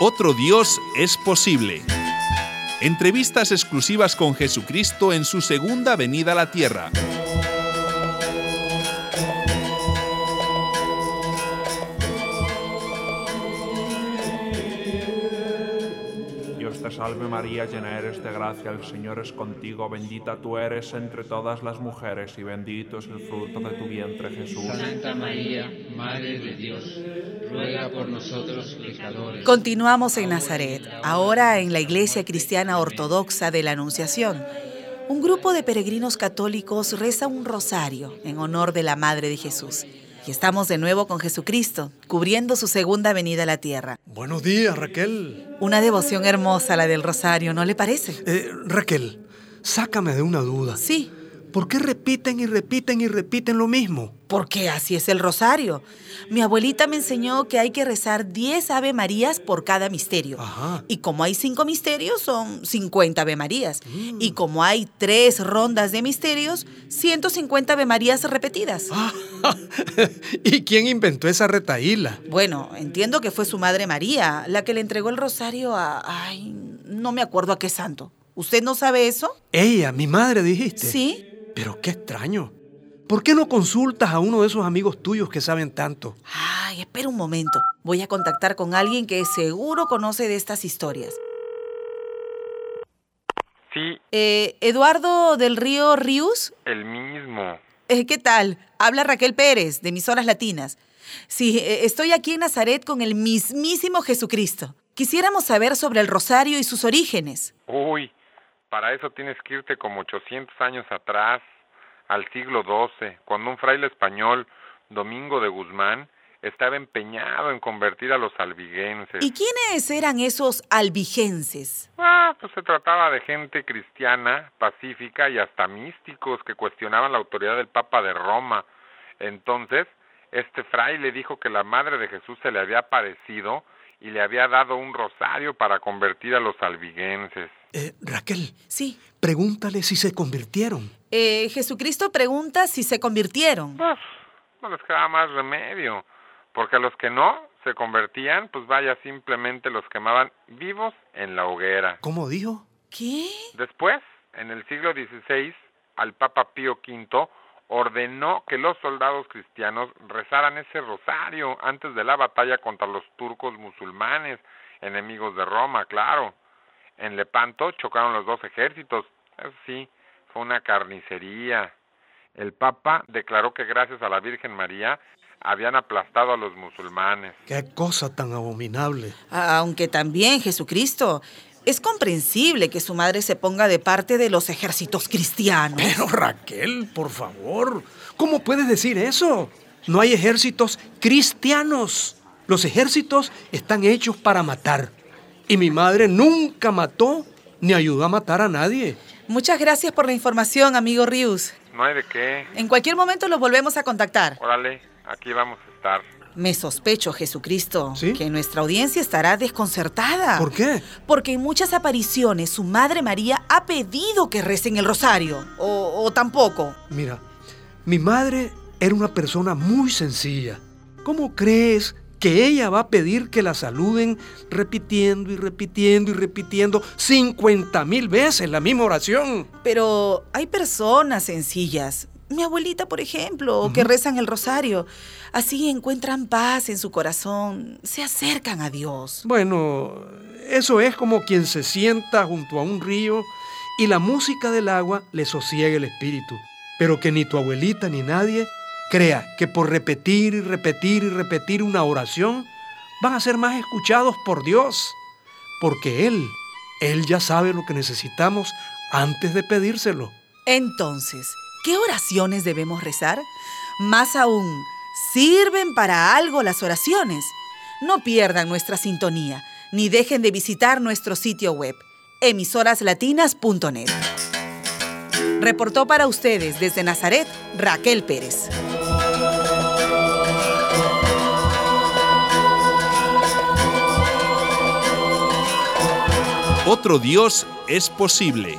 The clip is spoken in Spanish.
Otro Dios es posible. Entrevistas exclusivas con Jesucristo en su segunda venida a la tierra. Salve María, llena eres de gracia, el Señor es contigo, bendita tú eres entre todas las mujeres y bendito es el fruto de tu vientre Jesús. Santa María, Madre de Dios, ruega por nosotros pecadores. Continuamos en Nazaret, ahora en la Iglesia Cristiana Ortodoxa de la Anunciación. Un grupo de peregrinos católicos reza un rosario en honor de la Madre de Jesús. Y estamos de nuevo con Jesucristo, cubriendo su segunda venida a la tierra. Buenos días, Raquel. Una devoción hermosa la del rosario, ¿no le parece? Eh, Raquel, sácame de una duda. Sí, ¿Por qué repiten y repiten y repiten lo mismo? porque así es el rosario. Mi abuelita me enseñó que hay que rezar 10 Ave Marías por cada misterio. Ajá. Y como hay 5 misterios, son 50 Ave Marías. Y como hay 3 rondas de misterios, 150 Ave Marías repetidas. Ah, ¿Y quién inventó esa retaíla? Bueno, entiendo que fue su madre María la que le entregó el rosario a... Ay, no me acuerdo a qué santo. ¿Usted no sabe eso? Ella, mi madre, dijiste. Sí. Pero qué extraño. ¿Por qué no consultas a uno de esos amigos tuyos que saben tanto? Ay, espera un momento. Voy a contactar con alguien que seguro conoce de estas historias. Sí, Eh, Eduardo del Río Rius, el mismo. Eh, ¿qué tal? Habla Raquel Pérez, de Emisoras Latinas. Sí, eh, estoy aquí en Nazaret con el mismísimo Jesucristo. Quisiéramos saber sobre el rosario y sus orígenes. Uy, para eso tienes que irte como 800 años atrás, al siglo XII, cuando un fraile español, Domingo de Guzmán, estaba empeñado en convertir a los albigenses. ¿Y quiénes eran esos albigenses? Ah, pues se trataba de gente cristiana, pacífica y hasta místicos que cuestionaban la autoridad del Papa de Roma. Entonces, este fraile dijo que la madre de Jesús se le había aparecido y le había dado un rosario para convertir a los albigenses. Eh, Raquel, Sí. pregúntale si se convirtieron. Eh, Jesucristo pregunta si se convirtieron. Pues, no les quedaba más remedio, porque a los que no se convertían, pues vaya, simplemente los quemaban vivos en la hoguera. ¿Cómo dijo? ¿Qué? Después, en el siglo XVI, al Papa Pío V ordenó que los soldados cristianos rezaran ese rosario antes de la batalla contra los turcos musulmanes, enemigos de Roma, claro. En Lepanto chocaron los dos ejércitos, eso sí, fue una carnicería. El Papa declaró que gracias a la Virgen María habían aplastado a los musulmanes. Qué cosa tan abominable. Aunque también Jesucristo. Es comprensible que su madre se ponga de parte de los ejércitos cristianos. Pero Raquel, por favor, ¿cómo puedes decir eso? No hay ejércitos cristianos. Los ejércitos están hechos para matar. Y mi madre nunca mató ni ayudó a matar a nadie. Muchas gracias por la información, amigo Rius. No hay de qué. En cualquier momento los volvemos a contactar. Órale, aquí vamos a estar. Me sospecho, Jesucristo, ¿Sí? que nuestra audiencia estará desconcertada. ¿Por qué? Porque en muchas apariciones su madre María ha pedido que recen el rosario. O, o tampoco. Mira, mi madre era una persona muy sencilla. ¿Cómo crees que ella va a pedir que la saluden repitiendo y repitiendo y repitiendo 50 mil veces la misma oración? Pero hay personas sencillas. Mi abuelita, por ejemplo, que rezan el rosario. Así encuentran paz en su corazón, se acercan a Dios. Bueno, eso es como quien se sienta junto a un río y la música del agua le sosiega el espíritu. Pero que ni tu abuelita ni nadie crea que por repetir y repetir y repetir una oración van a ser más escuchados por Dios. Porque Él, Él ya sabe lo que necesitamos antes de pedírselo. Entonces, ¿qué oraciones debemos rezar? Más aún, ¿sirven para algo las oraciones? No pierdan nuestra sintonía, ni dejen de visitar nuestro sitio web, emisoraslatinas.net. Reportó para ustedes desde Nazaret, Raquel Pérez. Otro Dios es posible.